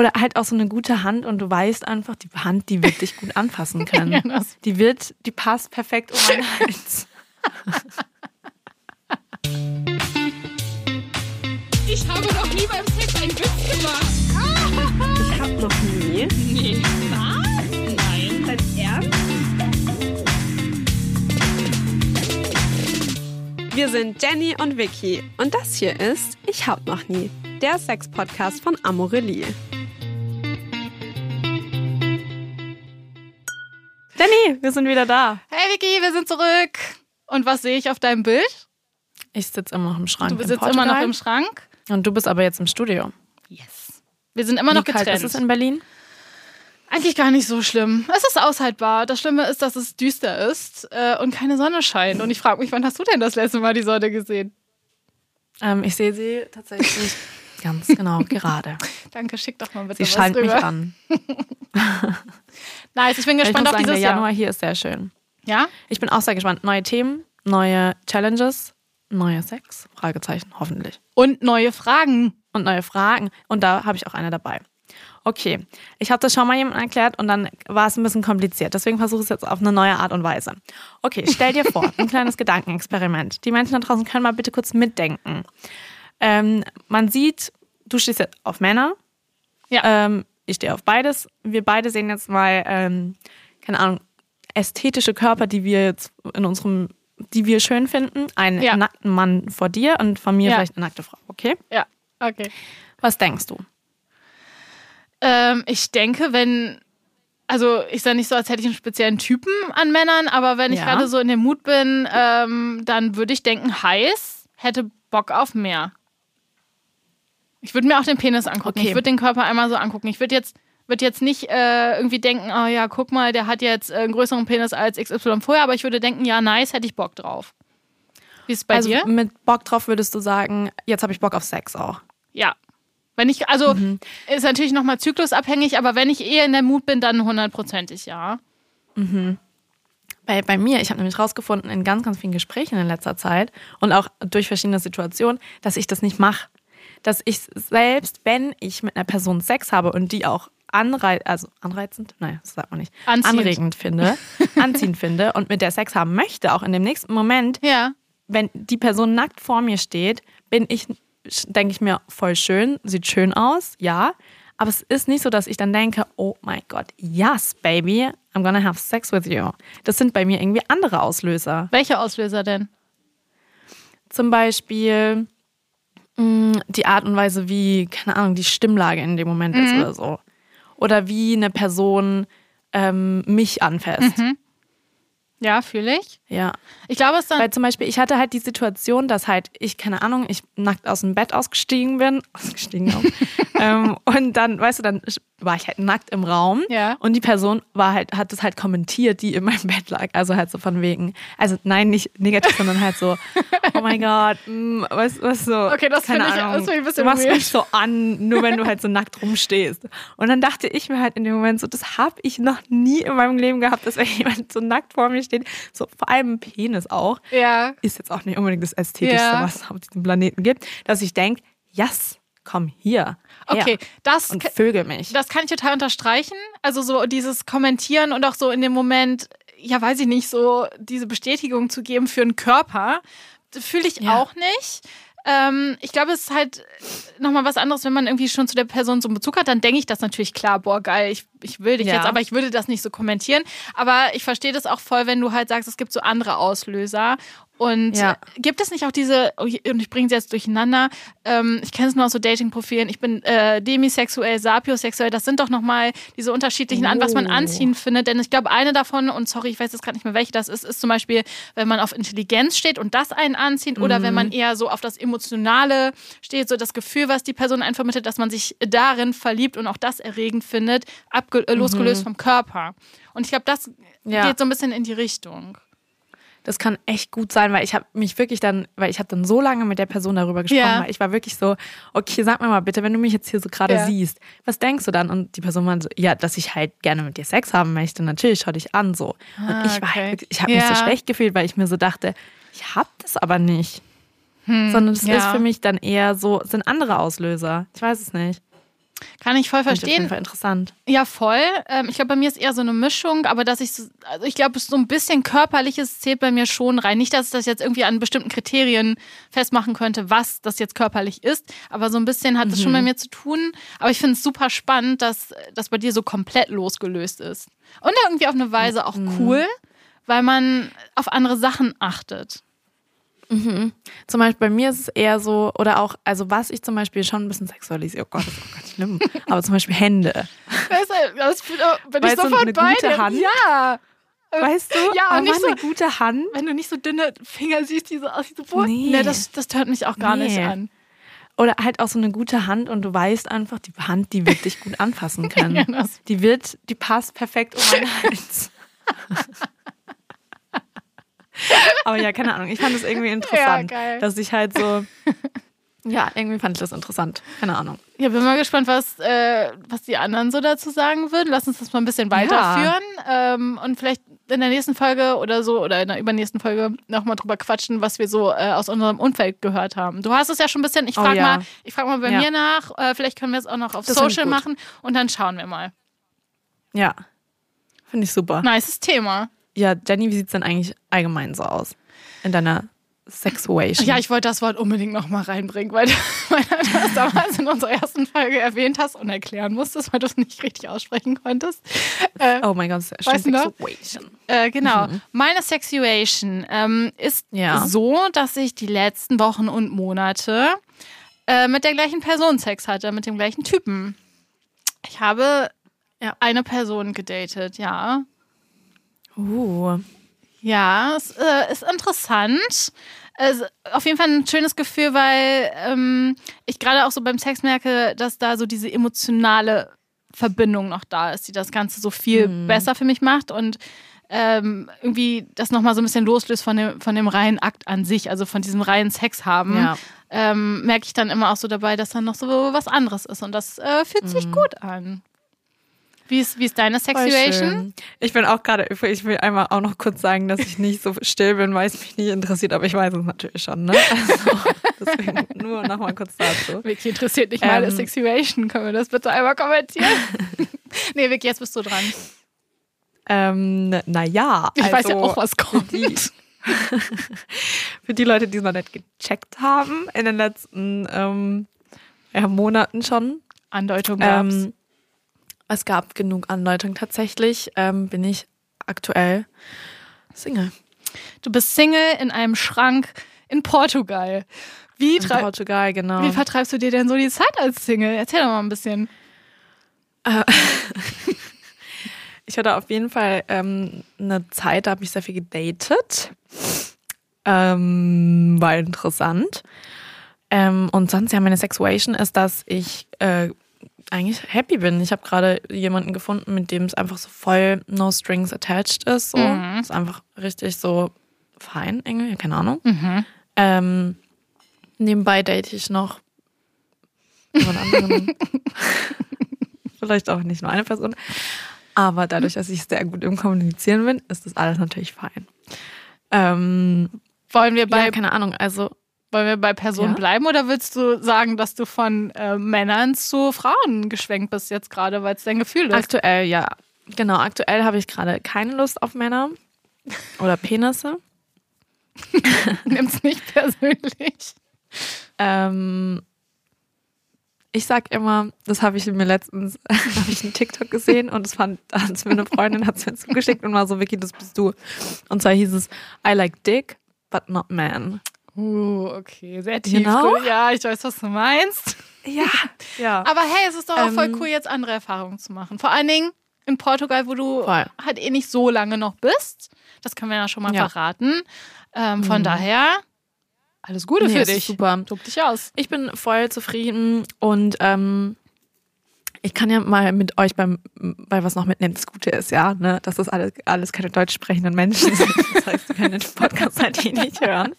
Oder halt auch so eine gute Hand und du weißt einfach, die Hand, die wird dich gut anfassen können. Ja, das- die wird, die passt perfekt um meinen Hals. Ich habe noch nie beim Sex einen Witz gemacht. Ich hab noch nie. Nee. Was? Nein. Dein Ernst? Wir sind Jenny und Vicky und das hier ist Ich hab noch nie, der Sex-Podcast von Amorelie. Jenny, wir sind wieder da. Hey Vicky, wir sind zurück. Und was sehe ich auf deinem Bild? Ich sitze immer noch im Schrank. Du sitzt immer noch im Schrank. Und du bist aber jetzt im Studio. Yes. Wir sind immer noch Wie kalt getrennt. ist es in Berlin? Eigentlich gar nicht so schlimm. Es ist aushaltbar. Das Schlimme ist, dass es düster ist äh, und keine Sonne scheint. Und ich frage mich, wann hast du denn das letzte Mal die Sonne gesehen? Ähm, ich sehe sie tatsächlich ganz genau gerade. Danke, schick doch mal bitte Sie was scheint mich an. Nice, ich bin gespannt auf sagen, der dieses Januar Jahr. hier ist sehr schön. Ja? Ich bin auch sehr gespannt. Neue Themen, neue Challenges, neuer Sex, Fragezeichen, hoffentlich. Und neue Fragen. Und neue Fragen. Und da habe ich auch eine dabei. Okay, ich habe das schon mal jemandem erklärt und dann war es ein bisschen kompliziert. Deswegen versuche ich es jetzt auf eine neue Art und Weise. Okay, stell dir vor, ein kleines Gedankenexperiment. Die Menschen da draußen können mal bitte kurz mitdenken. Ähm, man sieht, du stehst jetzt auf Männer. Ja. Ähm, ich stehe auf beides. Wir beide sehen jetzt mal, ähm, keine Ahnung, ästhetische Körper, die wir jetzt in unserem, die wir schön finden. Einen Ja. nackten Mann vor dir und von mir Ja. vielleicht eine nackte Frau. Okay? Ja, okay. Was denkst du? Ähm, ich denke, wenn. Also, ist ja nicht so, als hätte ich einen speziellen Typen an Männern, aber wenn ich Ja. gerade so in dem Mut bin, ähm, dann würde ich denken, heiß, hätte Bock auf mehr. Ich würde mir auch den Penis angucken. Okay. Ich würde den Körper einmal so angucken. Ich würde jetzt, würd jetzt nicht äh, irgendwie denken, oh ja, guck mal, der hat jetzt äh, einen größeren Penis als XY vorher, aber ich würde denken, ja, nice, hätte ich Bock drauf. Wie ist es bei also dir? mit Bock drauf würdest du sagen, jetzt habe ich Bock auf Sex auch. Ja. Wenn ich, also Mhm. ist natürlich nochmal zyklusabhängig, aber wenn ich eher in der Mut bin, dann hundertprozentig ja. Bei, bei mir, ich habe nämlich rausgefunden in ganz, ganz vielen Gesprächen in letzter Zeit und auch durch verschiedene Situationen, dass ich das nicht mache. Dass ich selbst, wenn ich mit einer Person Sex habe und die auch anrei also anreizend, nein, das sagt man nicht, Anziehend. anregend finde, anziehend finde und mit der Sex haben möchte, auch in dem nächsten Moment, Ja. wenn die Person nackt vor mir steht, bin ich, denke ich mir, voll schön, sieht schön aus, ja. Aber es ist nicht so, dass ich dann denke, oh mein Gott, yes, baby, I'm gonna have sex with you. Das sind bei mir irgendwie andere Auslöser. Welche Auslöser denn? Zum Beispiel die Art und Weise, wie, keine Ahnung, die Stimmlage in dem Moment ist oder so. Oder wie eine Person ähm, mich anfasst. Ja, fühle ich. Ja. Ich glaube, es dann. Weil zum Beispiel, ich hatte halt die Situation, dass halt ich, keine Ahnung, ich nackt aus dem Bett ausgestiegen bin. Ausgestiegen auch. ähm, und dann, weißt du, dann war ich halt nackt im Raum. Ja. Und die Person war halt, hat das halt kommentiert, die in meinem Bett lag. Also halt so von wegen, also nein, nicht negativ, sondern halt so, oh mein Gott, mh, was, was so. Okay, das finde ich- das finde ich ein bisschen Du machst weird. mich so an, nur wenn du halt so nackt rumstehst. Und dann dachte ich mir halt in dem Moment so, das habe ich noch nie in meinem Leben gehabt, dass wenn jemand so nackt vor mir steht, so vor allem Penis auch, ja. ist jetzt auch nicht unbedingt das Ästhetischste, Ja. was es auf diesem Planeten gibt, dass ich denke, yes, komm hier. Okay, das, Und vögel mich. das kann ich total unterstreichen. Also so dieses Kommentieren und auch so in dem Moment, ja, weiß ich nicht, so diese Bestätigung zu geben für einen Körper, fühle ich Ja. auch nicht. Ähm, ich glaube, es ist halt nochmal was anderes, wenn man irgendwie schon zu der Person so einen Bezug hat, dann denke ich das natürlich klar, boah, geil, ich, ich will dich Ja. jetzt, aber ich würde das nicht so kommentieren. Aber ich verstehe das auch voll, wenn du halt sagst, es gibt so andere Auslöser. Und Ja. gibt es nicht auch diese, oh, und ich bringe sie jetzt durcheinander, ähm, ich kenne es nur aus so Dating-Profilen, ich bin äh, demisexuell, sapiosexuell, das sind doch nochmal diese unterschiedlichen an, was man Oh. anziehen findet. Denn ich glaube, eine davon, und sorry, ich weiß jetzt gerade nicht mehr, welche das ist, ist zum Beispiel, wenn man auf Intelligenz steht und das einen anzieht, oder wenn Mhm. man eher so auf das Emotionale steht, so das Gefühl, was die Person einen vermittelt, dass man sich darin verliebt und auch das erregend findet, äh, losgelöst vom Körper. Und ich glaube, das Mhm. Ja. geht so ein bisschen in die Richtung. Das kann echt gut sein, weil ich habe mich wirklich dann, weil ich habe dann so lange mit der Person darüber gesprochen, Ja. weil ich war wirklich so, okay, sag mir mal bitte, wenn du mich jetzt hier so gerade Ja. siehst, was denkst du dann? Und die Person meinte so, ja, dass ich halt gerne mit dir Sex haben möchte, natürlich, schau dich an so. Ah, und ich war okay. halt ich habe mich Ja. so schlecht gefühlt, weil ich mir so dachte, ich hab das aber nicht. Sondern es Hm, ist für mich dann eher so, sind andere Auslöser. Ich weiß es nicht. Kann ich voll Finde ich auf jeden verstehen. Fall interessant. Ja, voll. Ähm, ich glaube, bei mir ist eher so eine Mischung, aber dass ich, so, also ich glaube, so ein bisschen körperliches zählt bei mir schon rein. Nicht, dass ich das jetzt irgendwie an bestimmten Kriterien festmachen könnte, was das jetzt körperlich ist, aber so ein bisschen hat es schon bei mir zu tun. Aber ich finde es super spannend, dass das bei dir so komplett losgelöst ist. Und irgendwie auf eine Weise auch cool, weil man auf andere Sachen achtet. Zum Beispiel bei mir ist es eher so, oder auch, also was ich zum Beispiel schon ein bisschen sexualisiere, oh Gott, das auch ganz schlimm, aber zum Beispiel Hände. Das, das bin Weißt ich du, sofort eine bei gute dir. Hand? Ja. Weißt du? Ja, oh, nicht so- eine gute Hand. Wenn du nicht so dünne Finger siehst, die so aus wie so Boah, Nee. nee, das, das hört mich auch gar nicht Nee. an. Oder halt auch so eine gute Hand und du weißt einfach, die Hand, die wird dich gut anfassen können. Ja, das- die wird, die passt perfekt um meinen Hals. Aber ja, keine Ahnung. Ich fand es irgendwie interessant, geil. dass ich halt so, ja, irgendwie fand ich das interessant. Keine Ahnung. Ja, bin mal gespannt, was, äh, was die anderen so dazu sagen würden. Lass uns das mal ein bisschen weiterführen ähm, und vielleicht in der nächsten Folge oder so oder in der übernächsten Folge nochmal drüber quatschen, was wir so äh, aus unserem Umfeld gehört haben. Du hast es ja schon ein bisschen. Ich Oh frage ja. mal, ich frage mal bei Ja. mir nach. Äh, vielleicht können wir es auch noch auf Das Social machen und dann schauen wir mal. Ja, finde ich super. Nices Thema. Ja, Jenny, wie sieht's denn eigentlich allgemein so aus? In deiner Sexuation? Ja, ich wollte das Wort unbedingt nochmal reinbringen, weil, weil du das damals in unserer ersten Folge erwähnt hast und erklären musstest, weil du es nicht richtig aussprechen konntest. Äh, Oh mein Gott, Weißt du? Sexuation. Äh, genau. Meine Sexuation ähm, ist Ja. so, dass ich die letzten Wochen und Monate äh, mit der gleichen Person Sex hatte, mit dem gleichen Typen. Ich habe Ja. eine Person gedatet, ja. Uh, Ja, es äh, ist interessant. Es ist auf jeden Fall ein schönes Gefühl, weil ähm, ich gerade auch so beim Sex merke, dass da so diese emotionale Verbindung noch da ist, die das Ganze so viel besser für mich macht und ähm, irgendwie das nochmal so ein bisschen loslöst von dem, von dem reinen Akt an sich, also von diesem reinen Sex haben. Ja. Ähm, merke ich dann immer auch so dabei, dass dann noch so was anderes ist und das äh, fühlt sich gut an. Wie ist, wie ist deine Sexuation? Ich bin auch gerade, ich will einmal auch noch kurz sagen, dass ich nicht so still bin, weil es mich nicht interessiert, aber ich weiß es natürlich schon, ne? Also, deswegen nur noch mal kurz dazu. Vicky interessiert nicht meine Ähm. Sexuation. Können wir das bitte einmal kommentieren? nee, Vicky, jetzt bist du dran. Ähm, naja, Ich also, weiß ja auch, was kommt. die- für die Leute, die es noch nicht gecheckt haben, in den letzten ähm, Monaten schon, Andeutung gab's. Ähm, es gab genug Andeutung. Tatsächlich ähm, bin ich aktuell Single. du bist Single in einem Schrank in Portugal. Wie, In Portugal, genau. wie vertreibst du dir denn so die Zeit als Single? Erzähl doch mal ein bisschen. Ich hatte auf jeden Fall ähm, eine Zeit, da habe ich sehr viel gedatet. Ähm, war interessant. Ähm, und sonst, ja, meine Sexuation ist, dass ich äh, eigentlich happy bin. Ich habe gerade jemanden gefunden, mit dem es einfach so voll no strings attached ist. So. Ist einfach richtig so fein, irgendwie, keine Ahnung. Ähm, nebenbei date ich noch jemand anderen. Vielleicht auch nicht nur eine Person. Aber dadurch, dass ich sehr gut im Kommunizieren bin, ist das alles natürlich fein. Ähm, Wollen wir bei, ja, keine Ahnung. Also, wollen wir bei Personen Ja? bleiben oder willst du sagen, dass du von äh, Männern zu Frauen geschwenkt bist jetzt gerade, weil es dein Gefühl ist? aktuell, ja. Genau, aktuell habe ich gerade keine Lust auf Männer oder Penisse. Nimm's nicht persönlich. Ähm, ich sag immer, das habe ich mir letztens, habe ich einen TikTok gesehen und das fand, hat's mir eine Freundin hat es mir zugeschickt und war so, Vicky, das bist du. Und zwar hieß es, I like dick, but not man. Uh, okay, sehr tief. Genau. Ja, ich weiß, was du meinst. Ja. Ja. Aber hey, es ist doch auch Ähm, voll cool, jetzt andere Erfahrungen zu machen. Vor allen Dingen in Portugal, wo du Voll. halt eh nicht so lange noch bist. Das können wir ja schon mal Ja. verraten. Ähm, von daher, alles Gute Nee, für dich. super. Tob dich aus. Ich bin voll zufrieden und ähm, ich kann ja mal mit euch beim, bei was noch mitnehmen. Das Gute ist ja, ne, dass das alles, alles keine deutsch sprechenden Menschen sind. Das heißt, sie können den Podcast halt eh nicht hören.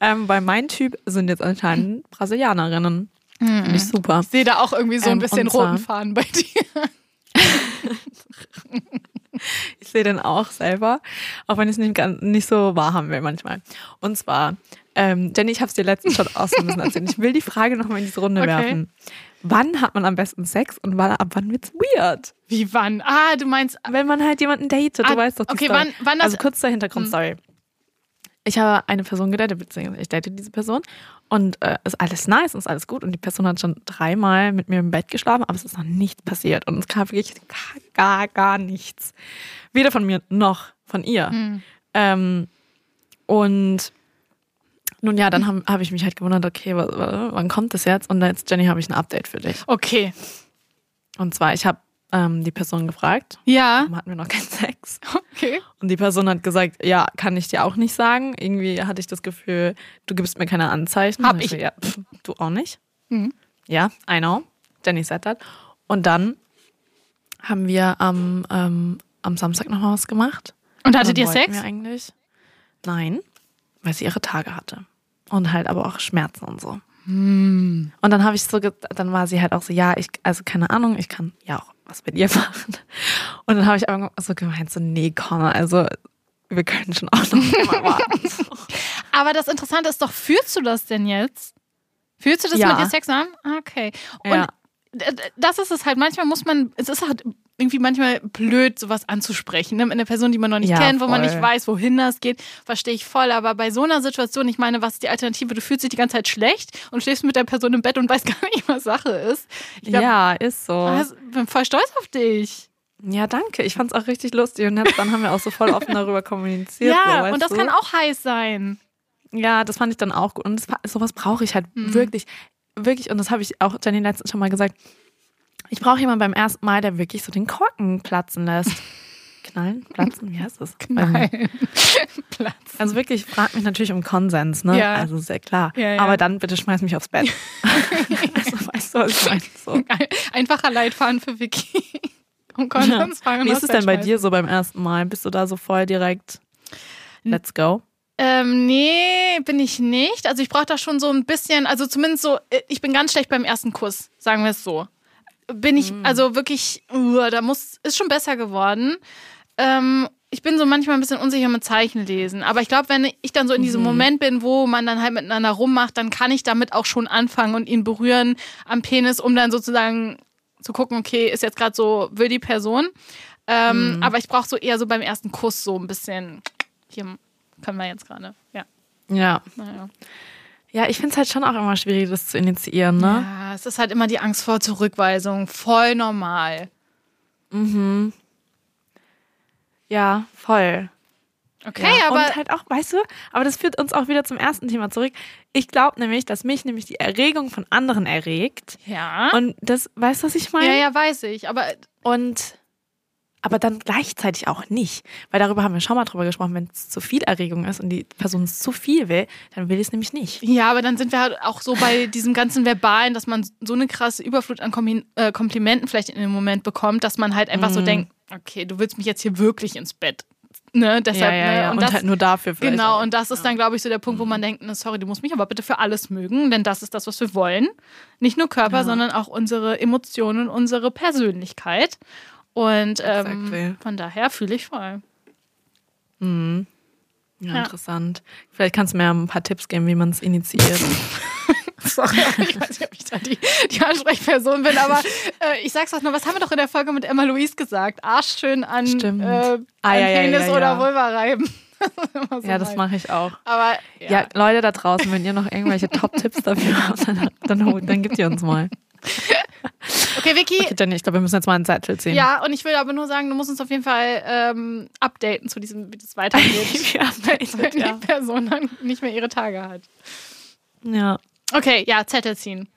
Ähm, weil mein Typ sind jetzt anscheinend Brasilianerinnen. Finde ich super. Ich sehe da auch irgendwie so ein Ähm, bisschen roten Faden bei dir. Ich sehe den auch selber, auch wenn ich es nicht, nicht so wahrhaben will manchmal. Und zwar, ähm, Jenny, ich habe es dir letztens schon auch so ein bisschen erzählt. Ich will die Frage nochmal in diese Runde Okay. werfen. Wann hat man am besten Sex und wann, ab wann wird's weird? Wie wann? Ah, du meinst. Wenn man halt jemanden datet, du Ah, weißt doch die okay, Story. wann- wann das- Also kurz zur Hintergrundstory. Ich habe eine Person gedatet, beziehungsweise ich date diese Person und äh, ist alles nice und ist alles gut und die Person hat schon dreimal mit mir im Bett geschlafen, aber es ist noch nichts passiert und es kam wirklich gar, gar, nichts. Weder von mir noch von ihr. Hm. Ähm, und nun ja, dann habe hab ich mich halt gewundert, okay, wa- wa- wann kommt das jetzt? Und jetzt, Jenny, habe ich ein Update für dich. Okay. Und zwar, ich habe ähm, die Person gefragt, Ja. warum hatten wir noch keinen Sex? Okay. Und die Person hat gesagt, ja, kann ich dir auch nicht sagen. Irgendwie hatte ich das Gefühl, du gibst mir keine Anzeichen. Hab ich. Ja, pff, du auch nicht. Mhm. Ja, I know. Jenny said that. Und dann haben wir am, ähm, am Samstag noch was gemacht. Und hattet ihr Sex? Wir eigentlich? Nein, weil sie ihre Tage hatte. Und halt aber auch Schmerzen und so. Hm. Und dann habe ich so, dann war sie halt auch so, ja, ich, also keine Ahnung, ich kann ja auch was mit ihr machen. Und dann habe ich aber so gemeint, so, nee, komm, also wir können schon auch noch mal warten. Aber das Interessante ist doch, fühlst du das denn jetzt? Fühlst du das Ja. mit dir Sex an? Ah, Okay. Und Ja. das ist es halt. Manchmal muss man, es ist halt irgendwie manchmal blöd, sowas anzusprechen. Ne? Mit einer Person, die man noch nicht Ja, kennt, wo man voll. nicht weiß, wohin das geht, verstehe ich voll. Aber bei so einer Situation, ich meine, was ist die Alternative? Du fühlst dich die ganze Zeit schlecht und schläfst mit der Person im Bett und weißt gar nicht, was Sache ist. Ich glaub, ja, ist so. also, bin voll stolz auf dich. Ja, danke. Ich fand es auch richtig lustig und dann haben wir auch so voll offen darüber kommuniziert. so, ja, weißt und das du? kann auch heiß sein. Ja, das fand ich dann auch gut. Und das, sowas brauche ich halt Mhm. wirklich, wirklich. Und das habe ich auch Jenny letztens schon mal gesagt. Ich brauche jemanden beim ersten Mal, der wirklich so den Korken platzen lässt. Knallen? Platzen? Wie heißt das? Nein. Platz. Also wirklich, frag mich natürlich um Konsens, ne? Ja. Also sehr klar. Ja, ja. Aber dann bitte schmeiß mich aufs Bett. also, weißt du, was ich meine? So. Ein- Einfacher Leitfaden für Vicky. Um Konsensfragen Wie ist es denn bei dir so beim ersten Mal? Bist du da so voll direkt, let's go? Ähm, nee, bin ich nicht. Also ich brauche da schon so ein bisschen, also zumindest so, äh, ich bin ganz schlecht beim ersten Kuss, sagen wir es so. Bin ich, also wirklich, uh, da muss, ist schon besser geworden. Ähm, ich bin so manchmal ein bisschen unsicher mit Zeichen lesen. Aber ich glaube, wenn ich dann so in diesem Moment bin, wo man dann halt miteinander rummacht, dann kann ich damit auch schon anfangen und ihn berühren am Penis, um dann sozusagen zu gucken, okay, ist jetzt gerade so, will die Person. Ähm, Aber ich brauche so eher so beim ersten Kuss so ein bisschen, hier können wir jetzt gerade, ja. Ja. Naja. Ja, ich finde es halt schon auch immer schwierig, das zu initiieren, ne? Ja, es ist halt immer die Angst vor Zurückweisung. Voll normal. Ja, voll. Okay, ja. aber Und halt auch, weißt du, aber das führt uns auch wieder zum ersten Thema zurück. Ich glaube nämlich, dass mich nämlich die Erregung von anderen erregt. ja. Und das, weißt du, was ich meine? ja, ja, weiß ich. Aber Und aber dann gleichzeitig auch nicht. Weil darüber haben wir schon mal drüber gesprochen, wenn es zu viel Erregung ist und die Person es zu viel will, dann will ich es nämlich nicht. ja, aber dann sind wir halt auch so bei diesem ganzen Verbalen, dass man so eine krasse Überflut an Kommi- äh, Komplimenten vielleicht in dem Moment bekommt, dass man halt einfach so denkt, okay, du willst mich jetzt hier wirklich ins Bett. Ne, deshalb, ja, ja, ja. Ne? Und, das, halt nur dafür vielleicht. Genau, auch. und das ist dann, glaube ich, so der Punkt, wo man denkt, ne, sorry, du musst mich aber bitte für alles mögen, denn das ist das, was wir wollen. Nicht nur Körper, Ja. sondern auch unsere Emotionen, unsere Persönlichkeit. Und ähm, Exactly. von daher fühle ich voll. Ja, Ja. interessant. Vielleicht kannst du mir ein paar Tipps geben, wie man es initiiert. Sorry, ich weiß nicht, ob ich da die, die Ansprechperson bin, aber äh, ich sag's auch nur, was haben wir doch in der Folge mit Emma Louise gesagt? Arsch schön an, Stimmt. äh, Ah, an ja, ja, Penis oder. Vulva reiben. Das so ja, das mache ich auch. Aber Ja. ja. Leute da draußen, wenn ihr noch irgendwelche Top-Tipps dafür habt, dann, dann, dann gebt ihr uns mal. Okay, Vicky, Okay, Jenny, ich glaube, wir müssen jetzt mal einen Zettel ziehen. Ja, und ich will aber nur sagen, du musst uns auf jeden Fall ähm, updaten zu diesem, wie das weitergeht. Wenn die ja. Person dann nicht mehr ihre Tage hat. ja. Okay, ja, Zettel ziehen.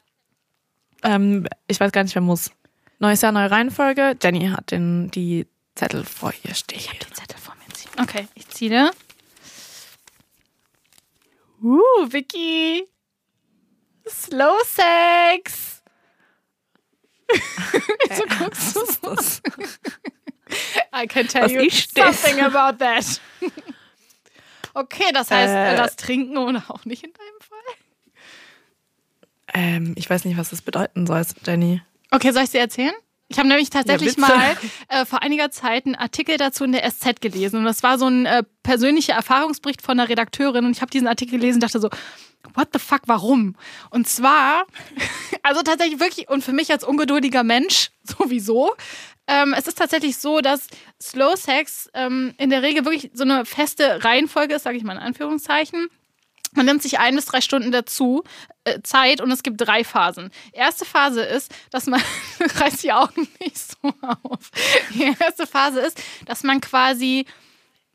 Ähm, ich weiß gar nicht, wer muss. Neues Jahr, neue Reihenfolge. Jenny hat den, die Zettel vor ihr stehen. Ich Die Zettel vor mir ziehen. Okay, ich ziehe. Uh, Vicky. Slow Sex. Wieso guckst du so? das? I can tell Was you das? something about that. Okay, das heißt, Äh. lass trinken oder auch nicht in deinem Fall. Ähm, ich weiß nicht, was das bedeuten soll, Jenny. Okay, soll ich sie erzählen? Ich habe nämlich tatsächlich Ja, mal äh, vor einiger Zeit einen Artikel dazu in der SZ gelesen. Und das war so ein äh, persönlicher Erfahrungsbericht von einer Redakteurin. Und ich habe diesen Artikel gelesen und dachte so, what the fuck, warum? Und zwar, also tatsächlich wirklich, und für mich als ungeduldiger Mensch sowieso, ähm, es ist tatsächlich so, dass Slow Sex ähm, in der Regel wirklich so eine feste Reihenfolge ist, sage ich mal in Anführungszeichen. Man nimmt sich ein bis drei Stunden dazu äh, Zeit und es gibt drei Phasen. Erste Phase ist, dass man reißt die Augen nicht so auf. Die erste Phase ist, dass man quasi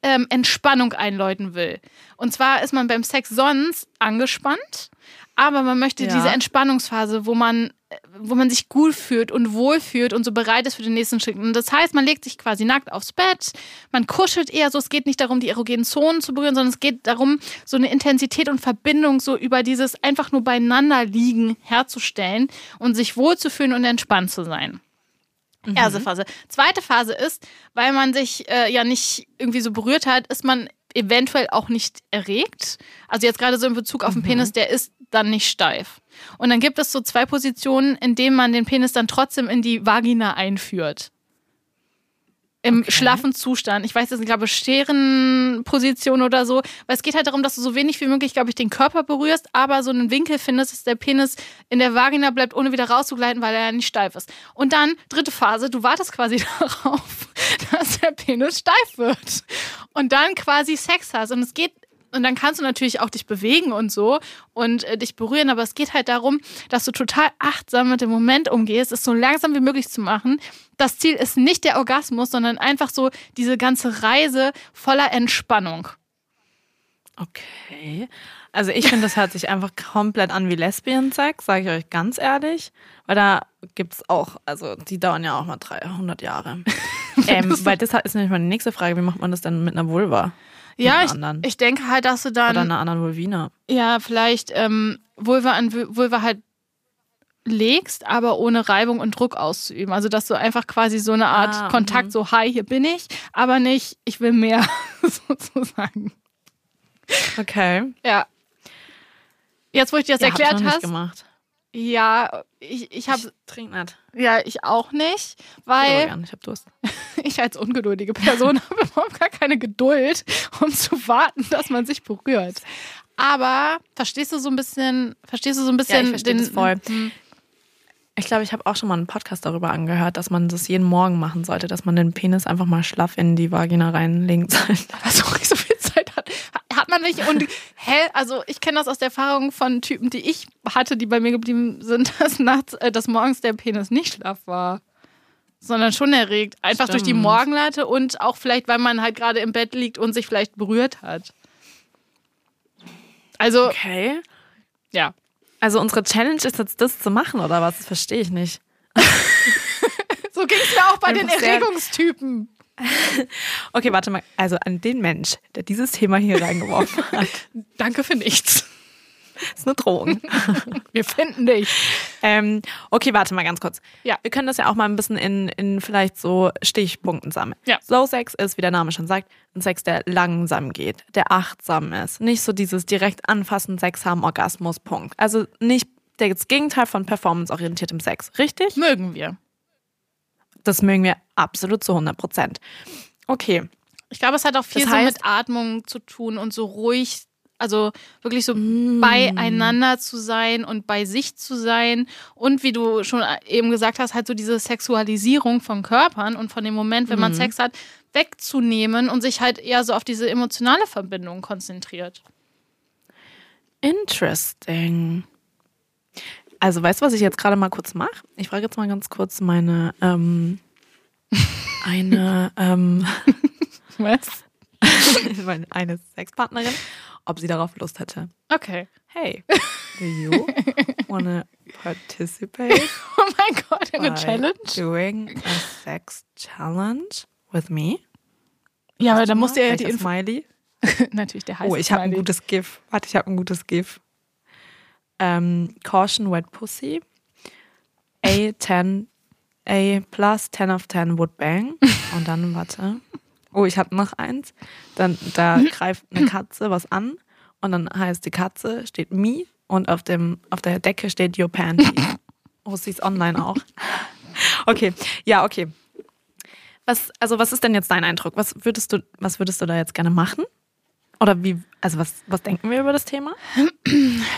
ähm, Entspannung einläuten will. Und zwar ist man beim Sex sonst angespannt, aber man möchte Ja. diese Entspannungsphase, wo man, wo man sich gut fühlt und wohl fühlt und so bereit ist für den nächsten Schritt. Und das heißt, man legt sich quasi nackt aufs Bett, man kuschelt eher so, es geht nicht darum, die erogenen Zonen zu berühren, sondern es geht darum, so eine Intensität und Verbindung so über dieses einfach nur beieinander liegen herzustellen und sich wohlzufühlen und entspannt zu sein. Erste Phase. Zweite Phase ist, weil man sich äh, ja nicht irgendwie so berührt hat, ist man eventuell auch nicht erregt. Also jetzt gerade so in Bezug auf den Penis, der ist dann nicht steif. Und dann gibt es so zwei Positionen, in denen man den Penis dann trotzdem in die Vagina einführt. Im schlaffen Zustand. Ich weiß jetzt nicht, ich glaube, Scherenposition oder so. Weil es geht halt darum, dass du so wenig wie möglich, glaube ich, den Körper berührst, aber so einen Winkel findest, dass der Penis in der Vagina bleibt, ohne wieder rauszugleiten, weil er ja nicht steif ist. Und dann, dritte Phase, du wartest quasi darauf, dass der Penis steif wird. Und dann quasi Sex hast. Und es geht und dann kannst du natürlich auch dich bewegen und so und äh, dich berühren, aber es geht halt darum, dass du total achtsam mit dem Moment umgehst, es so langsam wie möglich zu machen. Das Ziel ist nicht der Orgasmus, sondern einfach so diese ganze Reise voller Entspannung. Okay. Also ich finde, das hört sich einfach komplett an wie Lesbian-Sex, sage ich euch ganz ehrlich. Weil da gibt es auch, also die dauern ja auch mal 300 Jahre. ähm, weil das ist nämlich meine nächste Frage, wie macht man das denn mit einer Vulva? Ja, ich, ich denke halt, dass du Oder dann einer anderen Vulvina? ja vielleicht ähm, Vulva an Vul- Vulva halt legst, aber ohne Reibung und Druck auszuüben. Also dass du einfach quasi so eine Art Ah, Kontakt, mhm. so hi, hier bin ich, aber nicht, ich will mehr sozusagen. Okay. Ja. Jetzt, wo ich dir das Ja, hab ich erklärt noch nicht hast, gemacht. Ja, ich, ich habe, Trink nicht. ja, ich auch nicht, Ich weil gern, ich hab Durst. ich als ungeduldige Person habe überhaupt gar keine Geduld, um zu warten, dass man sich berührt. Aber verstehst du so ein bisschen, verstehst du so ein bisschen ich verstehe das voll. Mhm. Ich glaube, ich habe auch schon mal einen Podcast darüber angehört, dass man das jeden Morgen machen sollte, dass man den Penis einfach mal schlaff in die Vagina reinlegen sollte. was auch nicht so viel man nicht. Und hä, also ich kenne das aus der Erfahrung von Typen, die ich hatte, die bei mir geblieben sind, dass nachts, äh, dass morgens der Penis nicht schlaff war. Sondern schon erregt. Einfach durch die Stimmt. Morgenlatte und auch vielleicht, weil man halt gerade im Bett liegt und sich vielleicht berührt hat. Also, Okay. ja. Also unsere Challenge ist jetzt das zu machen, oder was? Das verstehe ich nicht. So ging es mir auch bei den Einfach sehr- Erregungstypen. Okay, warte mal. Also an den Mensch, der dieses Thema hier reingeworfen hat, Danke für nichts. ist eine Drohung. Wir finden dich. ähm, okay, warte mal ganz kurz. Ja. Wir können das ja auch mal ein bisschen in, in vielleicht so Stichpunkten sammeln. Ja. Slow Sex ist, wie der Name schon sagt, ein Sex, der langsam geht, der achtsam ist. Nicht so dieses direkt anfassen, Sex haben, Orgasmus, Punkt. Also nicht das Gegenteil von performanceorientiertem Sex. Richtig? Mögen wir. Das mögen wir absolut zu 100 Prozent. Okay. Ich glaube, es hat auch viel Das so heißt- mit Atmung zu tun und so ruhig, also wirklich so Mm. beieinander zu sein und bei sich zu sein. Und wie du schon eben gesagt hast, halt so diese Sexualisierung von Körpern und von dem Moment, wenn Mhm. man Sex hat, wegzunehmen und sich halt eher so auf diese emotionale Verbindung konzentriert. Interesting. Also, weißt du, was ich jetzt gerade mal kurz mache? Ich frage jetzt mal ganz kurz meine ähm, eine ähm, Was? meine eine Sexpartnerin, ob sie darauf Lust hätte. Okay. Hey, do you wanna participate Oh mein Gott, eine by Challenge? doing a sex challenge with me? Ja, aber da musst du ja die Info. Smiley. Natürlich, der heißt Oh, ich habe ein gutes GIF. Warte, ich habe ein gutes GIF. Ähm, Caution Wet Pussy. A10, A plus 10 of 10 would bang. Und dann, warte. Oh, ich habe noch eins. Dann, da greift eine Katze was an. Und dann heißt die Katze, steht me. Und auf, dem, auf der Decke steht your panties. Oh, sie ist online auch. Okay, ja, okay. Was, also was ist denn jetzt dein Eindruck? Was würdest du, was würdest du da jetzt gerne machen? Oder wie, also was, was denken wir über das Thema?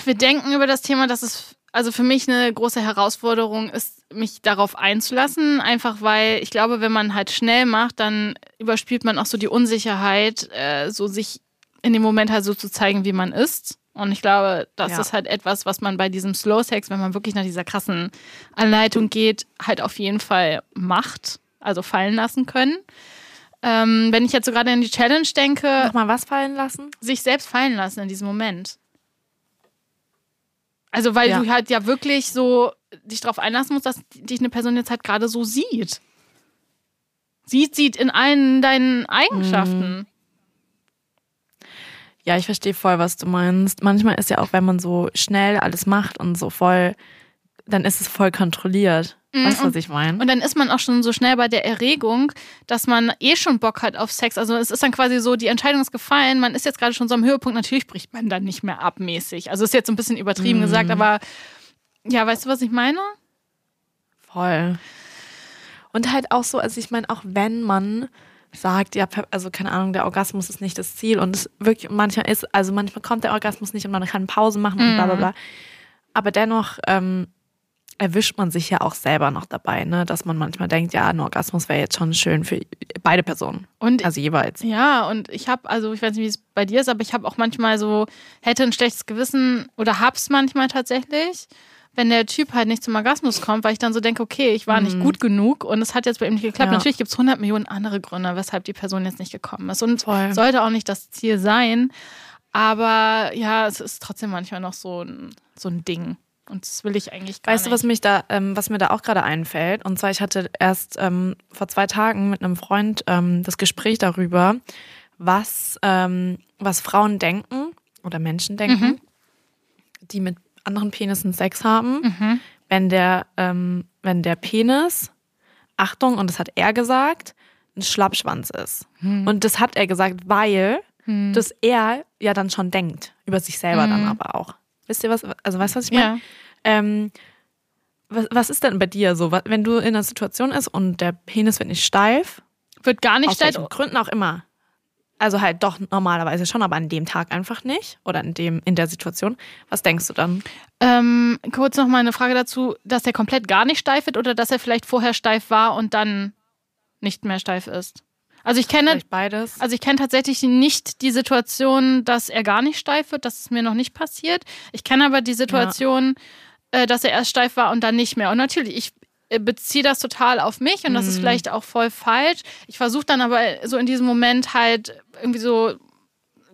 Wir denken über das Thema, dass es also für mich eine große Herausforderung ist, mich darauf einzulassen. Einfach weil ich glaube, wenn man halt schnell macht, dann überspielt man auch so die Unsicherheit, äh, so sich in dem Moment halt so zu zeigen, wie man ist. Und ich glaube, das Ja. ist halt etwas, was man bei diesem Slow Sex, wenn man wirklich nach dieser krassen Anleitung geht, halt auf jeden Fall macht. Also fallen lassen können. Ähm, wenn ich jetzt so gerade in die Challenge denke, Nochmal was fallen lassen? sich selbst fallen lassen in diesem Moment. Also, weil Ja. du halt ja wirklich so dich darauf einlassen musst, dass dich eine Person jetzt halt gerade so sieht. Sieht, sieht in allen deinen Eigenschaften. Ja, ich verstehe voll, was du meinst. Manchmal ist ja auch, wenn man so schnell alles macht und so voll, dann ist es voll kontrolliert. Weißt du, was ich meine? Und dann ist man auch schon so schnell bei der Erregung, dass man eh schon Bock hat auf Sex. Also es ist dann quasi so, die Entscheidung ist gefallen, man ist jetzt gerade schon so am Höhepunkt. Natürlich bricht man dann nicht mehr abmäßig. Also ist jetzt so ein bisschen übertrieben gesagt, aber ja, weißt du, was ich meine? Voll. Und halt auch so, also ich meine, auch wenn man sagt, ja, also keine Ahnung, der Orgasmus ist nicht das Ziel und es wirklich manchmal ist, also manchmal kommt der Orgasmus nicht und man kann Pause machen und bla bla bla. Aber dennoch ähm, erwischt man sich ja auch selber noch dabei, ne, dass man manchmal denkt, ja, ein Orgasmus wäre jetzt schon schön für beide Personen. Und Also jeweils. Ja, und ich habe, also ich weiß nicht, wie es bei dir ist, aber ich habe auch manchmal so, hätte ein schlechtes Gewissen oder hab's manchmal tatsächlich, wenn der Typ halt nicht zum Orgasmus kommt, weil ich dann so denke, okay, ich war nicht gut genug und es hat jetzt bei ihm nicht geklappt. Ja. Natürlich gibt es 100 Millionen andere Gründe, weshalb die Person jetzt nicht gekommen ist. Und Voll. sollte auch nicht das Ziel sein. Aber ja, es ist trotzdem manchmal noch so ein, so ein Ding. Und das will ich eigentlich gar Weißt du, nicht. was mich da, ähm, was mir da auch gerade einfällt? Und zwar, ich hatte erst ähm, vor zwei Tagen mit einem Freund ähm, das Gespräch darüber, was, ähm, was Frauen denken oder Menschen denken, die mit anderen Penissen Sex haben, wenn der, ähm, wenn der Penis, Achtung, und das hat er gesagt, ein Schlappschwanz ist. Und das hat er gesagt, weil das er ja dann schon denkt, über sich selber dann aber auch. Wisst ihr was, also weißt du, was ich meine? Ja. Ähm, was, was ist denn bei dir so, wenn du in einer Situation ist und der Penis wird nicht steif, Wird gar nicht aus steif. welchen Gründen auch immer, also halt doch normalerweise schon, aber an dem Tag einfach nicht oder in dem in der Situation, was denkst du dann? Ähm, kurz noch mal eine Frage dazu, dass der komplett gar nicht steif wird oder dass er vielleicht vorher steif war und dann nicht mehr steif ist. Also ich kenne, Vielleicht beides. also ich kenne tatsächlich nicht die Situation, dass er gar nicht steif wird. Das ist mir noch nicht passiert. Ich kenne aber die Situation, äh, dass er erst steif war und dann nicht mehr. Und natürlich, ich äh, beziehe das total auf mich und das ist vielleicht auch voll falsch. Ich versuche dann aber so in diesem Moment halt irgendwie so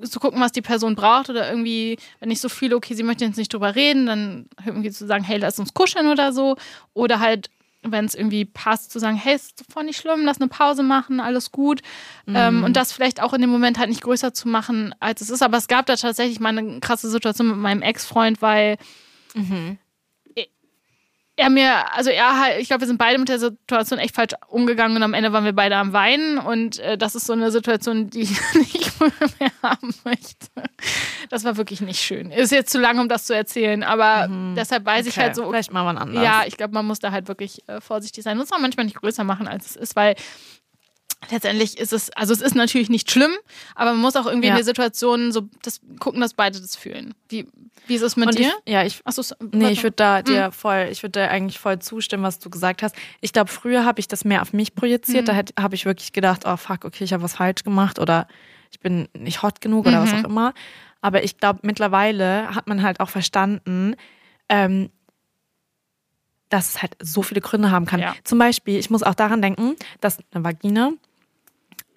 zu gucken, was die Person braucht oder irgendwie, wenn ich so fühle, okay, sie möchte jetzt nicht drüber reden, dann irgendwie zu sagen, hey, lass uns kuscheln oder so. Oder halt, wenn es irgendwie passt, zu sagen, hey, ist voll nicht schlimm, lass eine Pause machen, alles gut. Ähm, und das vielleicht auch in dem Moment halt nicht größer zu machen, als es ist. Aber es gab da tatsächlich mal eine krasse Situation mit meinem Ex-Freund, weil er mir, also er halt, ich glaube, wir sind beide mit der Situation echt falsch umgegangen und am Ende waren wir beide am Weinen und äh, das ist so eine Situation, die ich nicht mehr haben möchte. Das war wirklich nicht schön. Ist jetzt zu lang, um das zu erzählen, aber deshalb weiß ich Okay, halt so, vielleicht mal wann anders. ja, ich glaube, man muss da halt wirklich äh, vorsichtig sein. Muss man manchmal nicht größer machen, als es ist, weil letztendlich ist es, also es ist natürlich nicht schlimm, aber man muss auch irgendwie Ja. in der Situation so das, gucken, dass beide das fühlen. Wie, wie ist es mit Und dir? Ich, ja, ich, Achso, Nee, ich würde da dir voll, ich würde da eigentlich voll zustimmen, was du gesagt hast. Ich glaube, früher habe ich das mehr auf mich projiziert. Da habe ich wirklich gedacht, oh fuck, okay, ich habe was falsch gemacht oder ich bin nicht hot genug oder was auch immer. Aber ich glaube, mittlerweile hat man halt auch verstanden, ähm, dass es halt so viele Gründe haben kann. Ja. Zum Beispiel, ich muss auch daran denken, dass eine Vagina,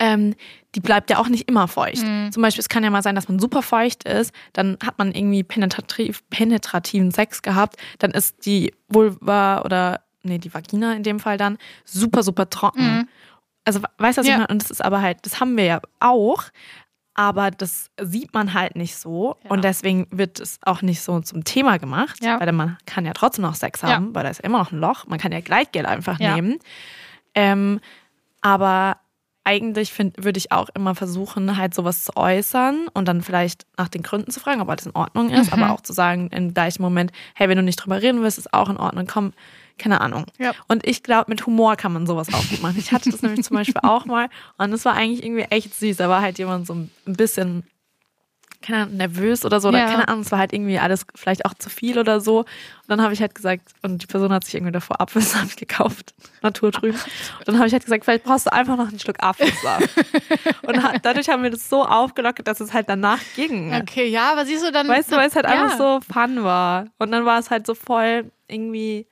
ähm, die bleibt ja auch nicht immer feucht. Zum Beispiel, es kann ja mal sein, dass man super feucht ist, dann hat man irgendwie penetrativ, penetrativen Sex gehabt, dann ist die Vulva oder, nee, die Vagina in dem Fall dann super, super trocken. Also, weißt du, was Ja. ich meine? Und das ist aber halt, das haben wir ja auch, aber das sieht man halt nicht so Ja. und deswegen wird es auch nicht so zum Thema gemacht, Ja. weil man kann ja trotzdem noch Sex Ja. haben, weil da ist immer noch ein Loch, man kann ja Gleitgel einfach Ja. nehmen. Ähm, aber eigentlich würde ich auch immer versuchen, halt sowas zu äußern und dann vielleicht nach den Gründen zu fragen, ob alles in Ordnung ist, Mhm. aber auch zu sagen im gleichen Moment, hey, wenn du nicht drüber reden willst, ist auch in Ordnung, komm, keine Ahnung. Ja. Und ich glaube, mit Humor kann man sowas auch gut machen. Ich hatte das nämlich zum Beispiel auch mal und es war eigentlich irgendwie echt süß. Da war halt jemand so ein bisschen keine Ahnung, nervös oder so, oder Ja. keine Ahnung, es war halt irgendwie alles vielleicht auch zu viel oder so. Und dann habe ich halt gesagt, und die Person hat sich irgendwie davor Apfelsaft gekauft, naturtrüben. Und dann habe ich halt gesagt, vielleicht brauchst du einfach noch einen Schluck Apfelsaft. und ha- dadurch haben wir das so aufgelockert, dass es halt danach ging. Okay, ja, aber siehst du dann. Weißt du, weil es halt ja. einfach so fun war. Und dann war es halt so voll irgendwie,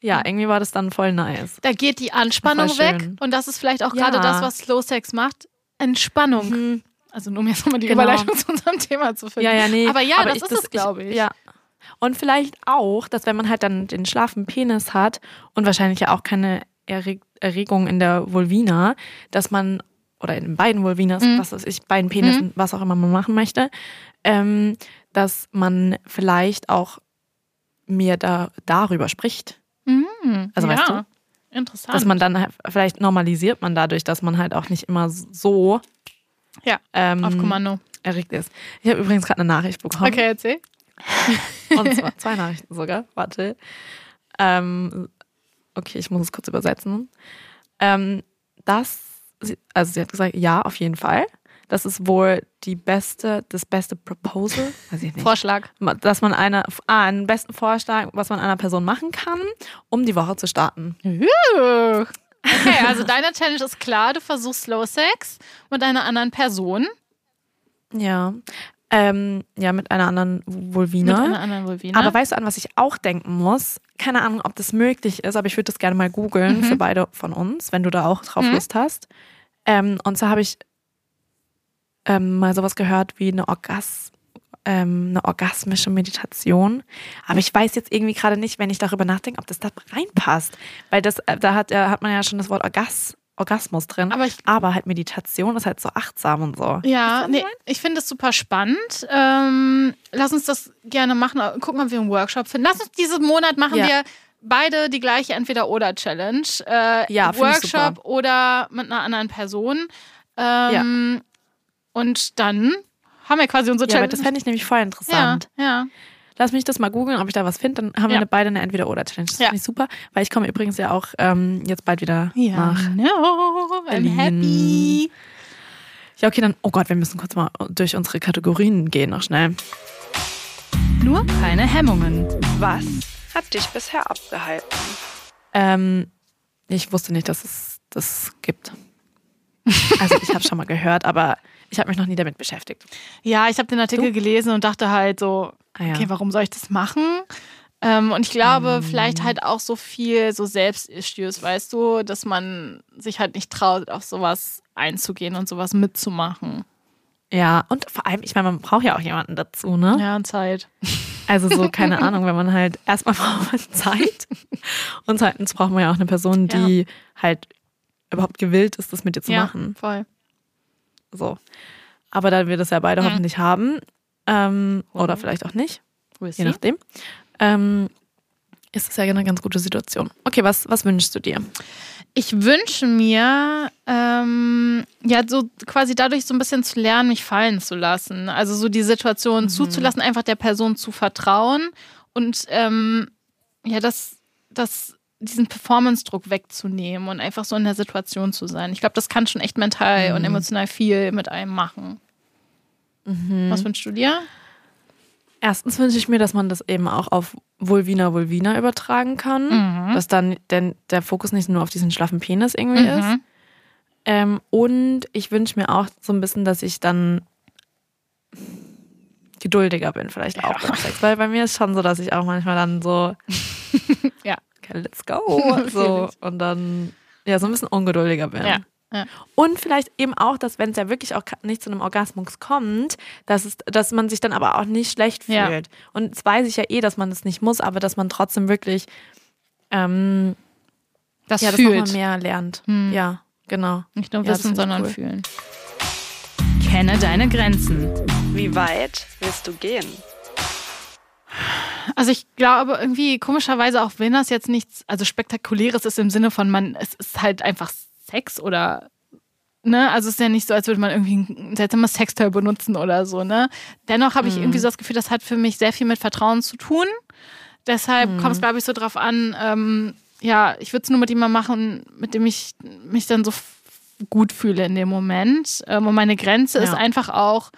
ja, irgendwie war das dann voll nice. Da geht die Anspannung weg. Und das ist vielleicht auch Ja. gerade das, was Slow Sex macht. Entspannung. Mhm. Also nur um jetzt nochmal die Genau. Überleitung zu unserem Thema zu finden. Ja, ja, nee. Aber ja, das ich- ist es, glaube ich. Ja. Und vielleicht auch, dass wenn man halt dann den schlaffen Penis hat und wahrscheinlich ja auch keine Erreg Erregung in der Vulvina, dass man, oder in den beiden Vulvinas, Mhm. was weiß ich, beiden Penissen, was auch immer man machen möchte, ähm, dass man vielleicht auch mehr da, darüber spricht. Mhm. Also ja. weißt du? Interessant. Dass man dann halt, vielleicht normalisiert man dadurch, dass man halt auch nicht immer so Ja, ähm, auf Kommando. erregt ist. Ich habe übrigens gerade eine Nachricht bekommen. Okay, erzähl. Und zwar zwei Nachrichten sogar. Warte. Ähm, okay, ich muss es kurz übersetzen. Ähm, das, also sie hat gesagt, ja, auf jeden Fall. Das ist wohl die beste, das beste Proposal, weiß ich nicht. Vorschlag. Dass man eine, ah, einen besten Vorschlag, was man einer Person machen kann, um die Woche zu starten. Okay, also deine Challenge ist klar, du versuchst Slow Sex mit einer anderen Person. Ja. Ähm, ja, mit einer anderen Vulvina. Mit einer anderen Vulvina. Aber weißt du, an was ich auch denken muss? Keine Ahnung, ob das möglich ist, aber ich würde das gerne mal googeln für beide von uns, wenn du da auch drauf Mhm. Lust hast. Ähm, und zwar habe ich ähm, mal sowas gehört wie eine, Orgas ähm, eine orgasmische Meditation. Aber ich weiß jetzt irgendwie gerade nicht, wenn ich darüber nachdenke, ob das da reinpasst. Weil das, äh, da hat, äh, hat man ja schon das Wort Orgas, Orgasmus drin. Aber ich- aber halt Meditation ist halt so achtsam und so. Ja, nee, ich finde es super spannend. Ähm, lass uns das gerne machen. Gucken, ob wir einen Workshop finden. Lass uns diesen Monat machen Ja. wir beide die gleiche Entweder-Oder-Challenge. Äh, Ja, Workshop oder mit einer anderen Person. Ähm, Und dann haben wir quasi unsere Ja, aber Challenge. das fände ich nämlich voll ja, interessant. ja. Lass mich das mal googeln, ob ich da was finde. Dann haben wir Ja. eine, beide eine Entweder-Oder-Challenge. Das Ja. finde ich super, weil ich komme übrigens ja auch ähm, jetzt bald wieder nach. no, I'm Berlin. happy. Ja, okay, dann, oh Gott, wir müssen kurz mal durch unsere Kategorien gehen, noch schnell. Nur keine Hemmungen. Was hat dich bisher abgehalten? Ähm, ich wusste nicht, dass es das gibt. Also ich habe schon mal gehört, aber ich habe mich noch nie damit beschäftigt. Ja, ich habe den Artikel Du? gelesen und dachte halt so, Ah, ja. okay, warum soll ich das machen? Ähm, und ich glaube, vielleicht halt auch so viel so Selbstissues, weißt du, dass man sich halt nicht traut, auf sowas einzugehen und sowas mitzumachen. Ja, und vor allem, ich meine, man braucht ja auch jemanden dazu, ne? Ja, und Zeit. Also so, keine Ahnung, wenn man halt, erstmal braucht man Zeit und zweitens braucht man ja auch eine Person, die halt überhaupt gewillt ist, das mit dir zu ja, machen. voll. So. Aber da wir das ja beide Mhm. hoffentlich haben, ähm, oder Mhm. vielleicht auch nicht, We'll je nachdem, ähm, ist es ja eine ganz gute Situation. Okay, was, was wünschst du dir? Ich wünsche mir, ähm, ja, so quasi dadurch so ein bisschen zu lernen, mich fallen zu lassen. Also so die Situation zuzulassen, einfach der Person zu vertrauen und ähm, ja, das, das, diesen Performance-Druck wegzunehmen und einfach so in der Situation zu sein. Ich glaube, das kann schon echt mental und emotional viel mit einem machen. Was wünschst du dir? Erstens wünsche ich mir, dass man das eben auch auf Vulvina Vulvina übertragen kann. Mhm. Dass dann denn der Fokus nicht nur auf diesen schlaffen Penis irgendwie ist. Mhm. Ähm, und ich wünsche mir auch so ein bisschen, dass ich dann geduldiger bin, vielleicht auch beim Sex. Weil bei mir ist schon so, dass ich auch manchmal dann so, Ja. Okay, let's go. so, und dann ja, so ein bisschen ungeduldiger bin. Ja. Ja. Und vielleicht eben auch, dass wenn es ja wirklich auch nicht zu einem Orgasmus kommt, dass, es, dass man sich dann aber auch nicht schlecht fühlt. Ja. Und das weiß ich ja eh, dass man das nicht muss, aber dass man trotzdem wirklich ähm, Das ja, das nochmal fühlt. mehr lernt. Hm. Ja, genau. Nicht nur wissen, sondern cool. fühlen. Kenne deine Grenzen. Wie weit willst du gehen? Also ich glaube irgendwie komischerweise, auch wenn das jetzt nichts, also spektakuläres ist im Sinne von man, es ist halt einfach Sex oder ne, also es ist ja nicht so, als würde man irgendwie ein seltsames Sextoy benutzen oder so, ne. Dennoch habe ich irgendwie so das Gefühl, das hat für mich sehr viel mit Vertrauen zu tun. Deshalb kommt es, glaube ich, so drauf an, ähm, ja, ich würde es nur mit jemandem machen, mit dem ich mich dann so gut fühle in dem Moment. Ähm, und meine Grenze ist Ja. einfach auch,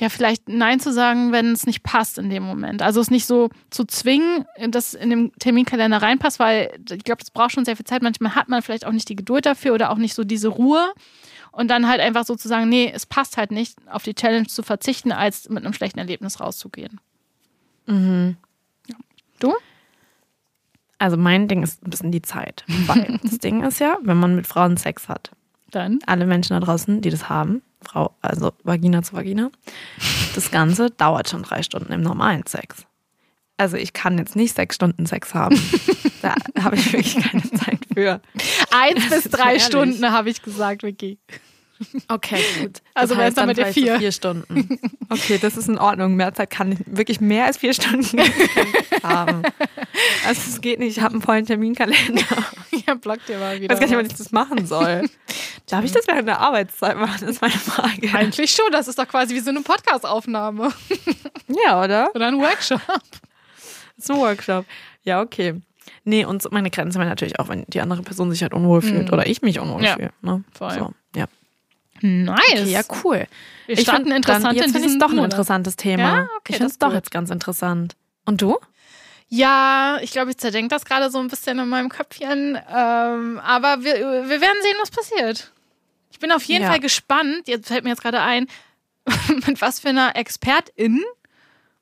ja, vielleicht Nein zu sagen, wenn es nicht passt in dem Moment. Also es nicht so zu zwingen, dass in dem Terminkalender reinpasst, weil ich glaube, das braucht schon sehr viel Zeit. Manchmal hat man vielleicht auch nicht die Geduld dafür oder auch nicht so diese Ruhe. Und dann halt einfach so zu sagen, nee, es passt halt nicht, auf die Challenge zu verzichten, als mit einem schlechten Erlebnis rauszugehen. Ja. Du? Also mein Ding ist ein bisschen die Zeit. Weil das Ding ist ja, wenn man mit Frauen Sex hat, Dann? alle Menschen da draußen, die das haben, Frau, also Vagina zu Vagina, das Ganze dauert schon drei Stunden im normalen Sex. Also ich kann jetzt nicht sechs Stunden Sex haben. da habe ich wirklich keine Zeit für. Eins bis drei. Stunden, habe ich gesagt, Vicky. Okay, gut. Also das heißt dann mit vier. vier Stunden. Okay, das ist in Ordnung. Mehr Zeit kann ich wirklich mehr als vier Stunden haben. Also es geht nicht. Ich habe einen vollen Terminkalender. Ja, block dir mal Ich wieder. weiß gar nicht, was. ich das machen soll. Darf ich das während der Arbeitszeit machen? Das ist meine Frage. Eigentlich schon, das ist doch quasi wie so eine Podcast-Aufnahme Ja, oder? oder ein Workshop. Das ist ein Workshop. Ja, okay. Nee, und meine Grenze wäre natürlich auch, wenn die andere Person sich halt unwohl fühlt oder ich mich unwohl Ja, fühle. Ne? voll. So, ja. Nice. Okay, ja, cool. Wir Ich find interessant jetzt in finde ich es doch ein interessantes Thema. Ja, okay, ich finde es doch jetzt ganz interessant. Und du? Ja, ich glaube, ich zerdenke das gerade so ein bisschen in meinem Köpfchen. Ähm, aber wir, wir werden sehen, was passiert. Ich bin auf jeden Ja. Fall gespannt. Jetzt fällt mir jetzt gerade ein, mit was für einer Expertin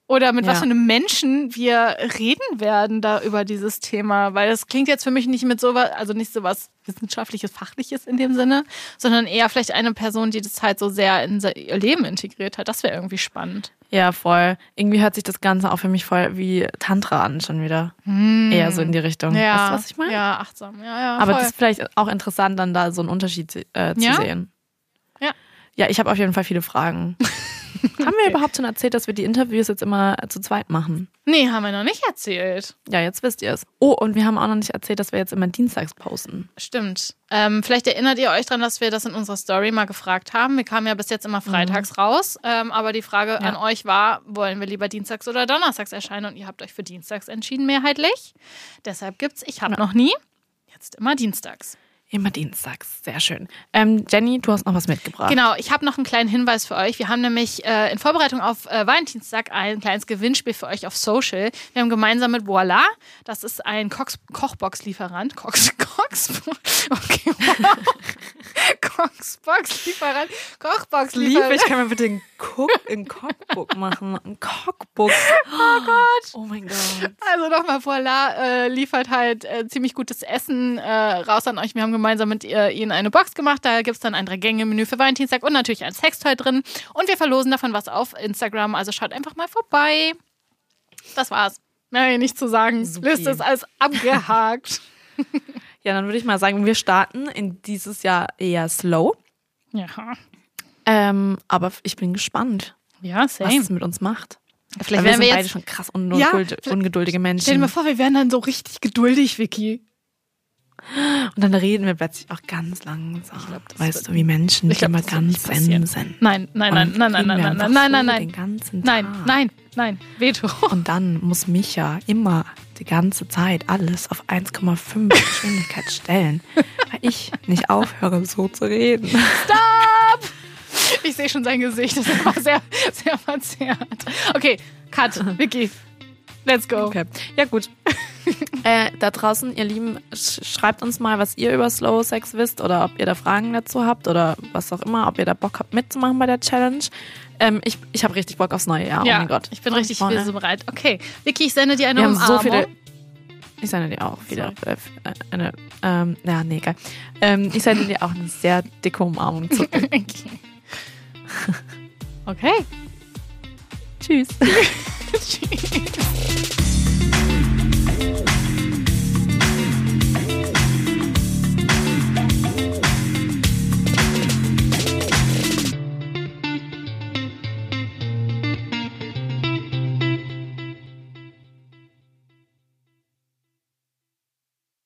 oder mit was Ja. für einem Menschen wir reden werden da über dieses Thema. Weil das klingt jetzt für mich nicht mit sowas, also nicht so was wissenschaftliches, fachliches in dem Sinne, sondern eher vielleicht eine Person, die das halt so sehr in ihr Leben integriert hat. Das wäre irgendwie spannend. Ja, voll. Irgendwie hört sich das Ganze auch für mich voll wie Tantra an, schon wieder. Eher so in die Richtung. Ja, Weißt du, was ich meine? ja, achtsam. Ja, ja, Aber voll. das ist vielleicht auch interessant, dann da so einen Unterschied zu- äh, zu Ja? sehen. Ja. Ja, ich habe auf jeden Fall viele Fragen. Haben wir überhaupt schon erzählt, dass wir die Interviews jetzt immer zu zweit machen? Nee, haben wir noch nicht erzählt. Ja, jetzt wisst ihr es. Oh, und wir haben auch noch nicht erzählt, dass wir jetzt immer dienstags posten. Stimmt. Ähm, vielleicht erinnert ihr euch daran, dass wir das in unserer Story mal gefragt haben. Wir kamen ja bis jetzt immer freitags raus. Ähm, aber die Frage an euch war, wollen wir lieber dienstags oder donnerstags erscheinen? Und ihr habt euch für dienstags entschieden, mehrheitlich. Deshalb gibt's, ich habe noch nie, jetzt immer dienstags. Immer dienstags. Sehr schön. Ähm, Jenny, du hast noch was mitgebracht. Genau, ich habe noch einen kleinen Hinweis für euch. Wir haben nämlich äh, in Vorbereitung auf äh, Valentinstag ein kleines Gewinnspiel für euch auf Social. Wir haben gemeinsam mit Voila, das ist ein Kochbox-Lieferant. Cox, Cox, okay, wow. Coxbox-Lieferant, Liebe, Kochbox-Lieferant. ich kann mir bitte ein, Cook, ein Cookbook machen. Ein Cookbook. Oh Gott. Oh mein Gott. Also nochmal, Voila äh, liefert halt äh, ziemlich gutes Essen äh, raus an euch. Wir haben gemeinsam mit äh, ihnen eine Box gemacht. Da gibt es dann ein Drei-Gänge-Menü für Valentinstag und natürlich ein Sextoy drin. Und wir verlosen davon was auf Instagram. Also schaut einfach mal vorbei. Das war's. Nein, nicht zu sagen. Supi. Liste ist alles abgehakt. Ja, dann würde ich mal sagen, wir starten in dieses Jahr eher slow. ja. Ähm, aber ich bin gespannt, Ja, was same. es mit uns macht. Vielleicht Weil wir werden wir beide jetzt. schon krass Ja, ungeduld vielleicht- ungeduldige Stell dir Menschen. mal vor, wir werden dann so richtig geduldig, Vicky. Und dann reden wir plötzlich auch ganz langsam. das weißt wird- du, wie Menschen, ich glaub, immer ganz zen sind. Nein, nein, nein, nein, nein, nein, nein, einfach nein, nein, so nein, Den ganzen nein, Tag. nein, nein, Veto. Und dann muss Micha immer die ganze Zeit alles auf 1,5 Geschwindigkeit stellen, weil ich nicht aufhöre, so zu reden. Stop! Ich sehe schon sein Gesicht. Das war sehr, sehr verzerrt. Okay, Cut. Vicky. Let's go. Okay. Ja, gut. äh, da draußen, ihr Lieben, sch schreibt uns mal, was ihr über Slow Sex wisst oder ob ihr da Fragen dazu habt oder was auch immer, ob ihr da Bock habt mitzumachen bei der Challenge. Ähm, ich ich habe richtig Bock aufs neue Jahr. oh Ja, mein Gott. ich bin richtig voll, so bereit. Okay, Vicky, ich sende dir eine Wir Umarmung. so viele. Ich sende dir auch wieder äh, eine. Ähm, ja, nee, egal. Ähm, ich sende dir auch eine sehr dicke Umarmung zurück. okay. okay. Tschüss. Tschüss.